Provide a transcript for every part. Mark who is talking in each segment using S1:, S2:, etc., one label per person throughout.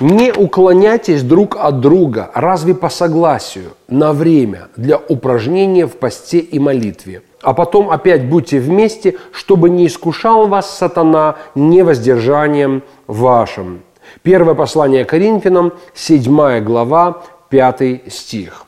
S1: Не уклоняйтесь друг от друга, разве по согласию, на время для упражнения в посте и молитве. А потом опять будьте вместе, чтобы не искушал вас сатана невоздержанием вашим. Первое послание Коринфянам, 7 глава, 5 стих.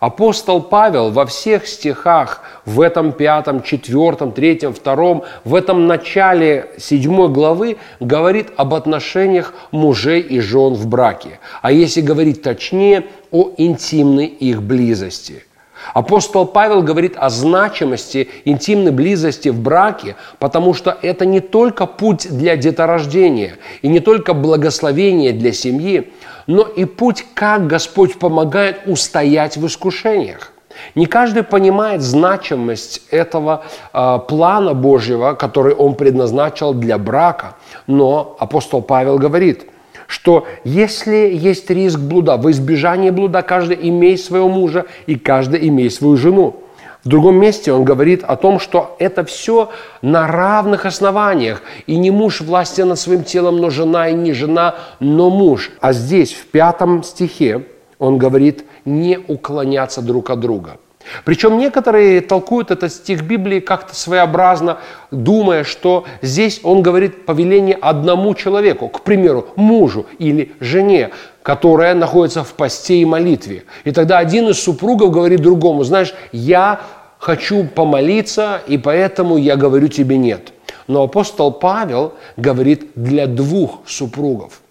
S1: Апостол Павел во всех стихах, в этом пятом, четвертом, третьем, втором, в этом начале седьмой главы говорит об отношениях мужей и жен в браке. А если говорить точнее, о интимной их близости – Апостол Павел говорит о значимости интимной близости в браке, потому что это не только путь для деторождения и не только благословение для семьи, но и путь, как Господь помогает устоять в искушениях. Не каждый понимает значимость этого э, плана Божьего, который Он предназначил для брака, но апостол Павел говорит – что если есть риск блуда, в избежание блуда каждый имеет своего мужа и каждый имеет свою жену. В другом месте он говорит о том, что это все на равных основаниях. И не муж властен над своим телом, но жена, и не жена, но муж. А здесь, в пятом стихе, он говорит не уклоняться друг от друга – причем некоторые толкуют этот стих Библии как-то своеобразно, думая, что здесь он говорит повеление одному человеку, к примеру, мужу или жене, которая находится в посте и молитве. И тогда один из супругов говорит другому, знаешь, я хочу помолиться, и поэтому я говорю тебе нет. Но апостол Павел говорит для двух супругов –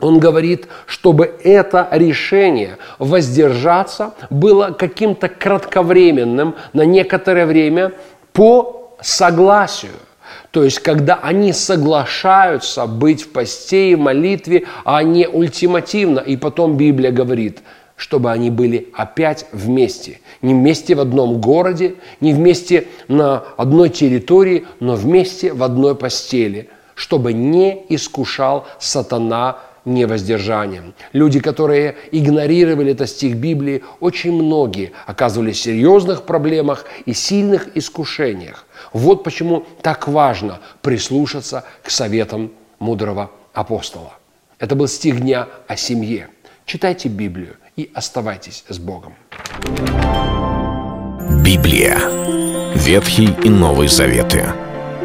S1: он говорит, чтобы это решение воздержаться было каким-то кратковременным на некоторое время по согласию. То есть, когда они соглашаются быть в посте и молитве, а не ультимативно. И потом Библия говорит, чтобы они были опять вместе. Не вместе в одном городе, не вместе на одной территории, но вместе в одной постели, чтобы не искушал сатана невоздержанием. Люди, которые игнорировали этот стих Библии, очень многие оказывались в серьезных проблемах и сильных искушениях. Вот почему так важно прислушаться к советам мудрого апостола. Это был стих дня о семье. Читайте Библию и оставайтесь с Богом.
S2: Библия. Ветхий и Новый Заветы.